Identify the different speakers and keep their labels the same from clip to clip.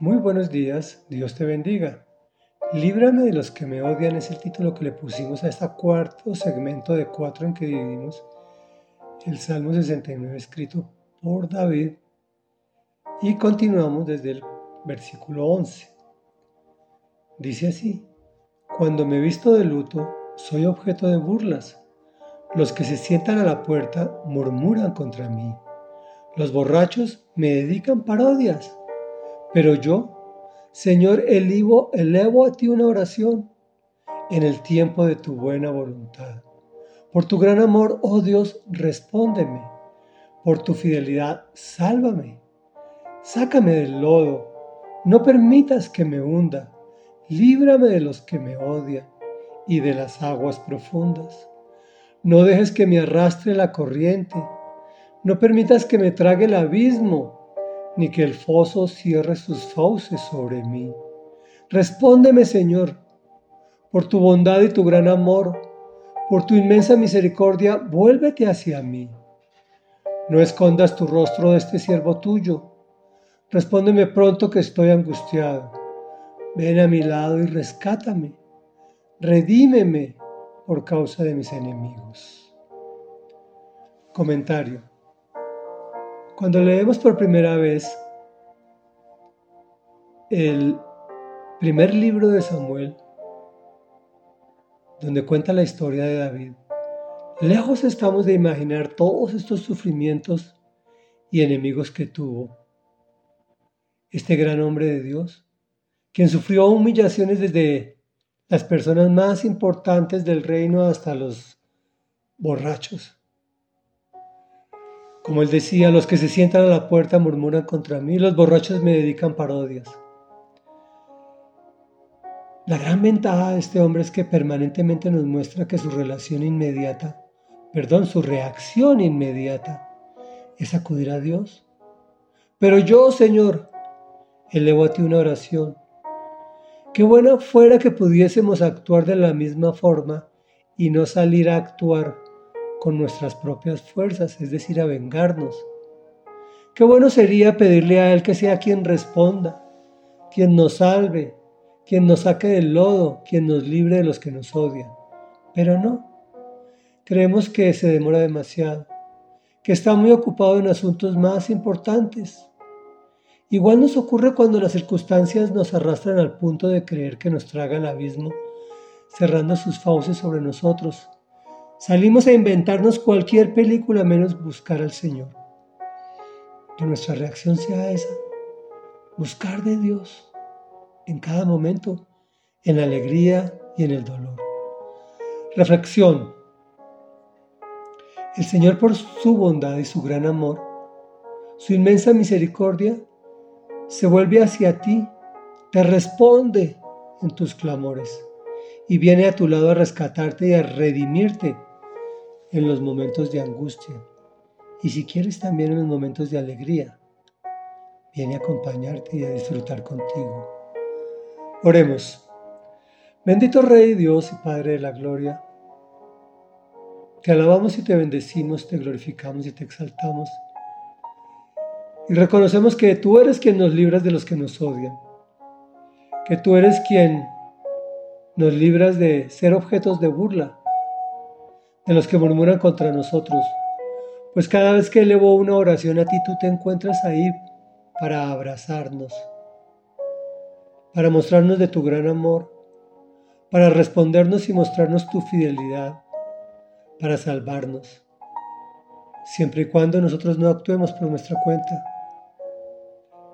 Speaker 1: Muy buenos días, Dios te bendiga. Líbrame de los que me odian es el título que le pusimos a este cuarto segmento de cuatro en que dividimos el Salmo 69 escrito por David y continuamos desde el versículo 11. Dice así, cuando me visto de luto, soy objeto de burlas. Los que se sientan a la puerta murmuran contra mí. Los borrachos me dedican parodias. Pero yo, Señor, elevo, elevo a ti una oración en el tiempo de tu buena voluntad. Por tu gran amor, oh Dios, respóndeme. Por tu fidelidad, sálvame. Sácame del lodo. No permitas que me hunda. Líbrame de los que me odian y de las aguas profundas. No dejes que me arrastre la corriente. No permitas que me trague el abismo ni que el foso cierre sus fauces sobre mí. Respóndeme, Señor, por tu bondad y tu gran amor, por tu inmensa misericordia, vuélvete hacia mí. No escondas tu rostro de este siervo tuyo. Respóndeme pronto que estoy angustiado. Ven a mi lado y rescátame. Redímeme por causa de mis enemigos. Comentario. Cuando leemos por primera vez el primer libro de Samuel, donde cuenta la historia de David, lejos estamos de imaginar todos estos sufrimientos y enemigos que tuvo este gran hombre de Dios, quien sufrió humillaciones desde las personas más importantes del reino hasta los borrachos como él decía, los que se sientan a la puerta murmuran contra mí, los borrachos me dedican parodias. La gran ventaja de este hombre es que permanentemente nos muestra que su relación inmediata, perdón, su reacción inmediata es acudir a Dios. Pero yo, Señor, elevo a ti una oración. Qué bueno fuera que pudiésemos actuar de la misma forma y no salir a actuar con nuestras propias fuerzas, es decir, a vengarnos. Qué bueno sería pedirle a Él que sea quien responda, quien nos salve, quien nos saque del lodo, quien nos libre de los que nos odian. Pero no, creemos que se demora demasiado, que está muy ocupado en asuntos más importantes. Igual nos ocurre cuando las circunstancias nos arrastran al punto de creer que nos traga el abismo, cerrando sus fauces sobre nosotros Salimos a inventarnos cualquier película menos buscar al Señor. Que nuestra reacción sea esa, buscar de Dios en cada momento, en la alegría y en el dolor. Reflexión. El Señor por su bondad y su gran amor, su inmensa misericordia, se vuelve hacia ti, te responde en tus clamores y viene a tu lado a rescatarte y a redimirte en los momentos de angustia y si quieres también en los momentos de alegría. Viene a acompañarte y a disfrutar contigo. Oremos. Bendito Rey Dios y Padre de la Gloria, te alabamos y te bendecimos, te glorificamos y te exaltamos. Y reconocemos que tú eres quien nos libras de los que nos odian, que tú eres quien nos libras de ser objetos de burla, de los que murmuran contra nosotros. Pues cada vez que elevo una oración a ti, tú te encuentras ahí para abrazarnos, para mostrarnos de tu gran amor, para respondernos y mostrarnos tu fidelidad, para salvarnos, siempre y cuando nosotros no actuemos por nuestra cuenta.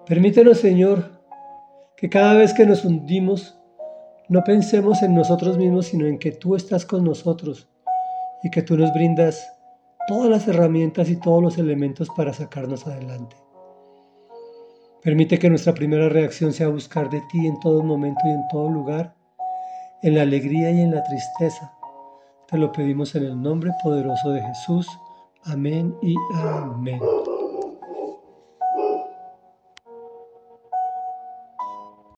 Speaker 1: Permítenos, Señor, que cada vez que nos hundimos, no pensemos en nosotros mismos, sino en que tú estás con nosotros y que tú nos brindas todas las herramientas y todos los elementos para sacarnos adelante. Permite que nuestra primera reacción sea buscar de ti en todo momento y en todo lugar, en la alegría y en la tristeza. Te lo pedimos en el nombre poderoso de Jesús. Amén y amén.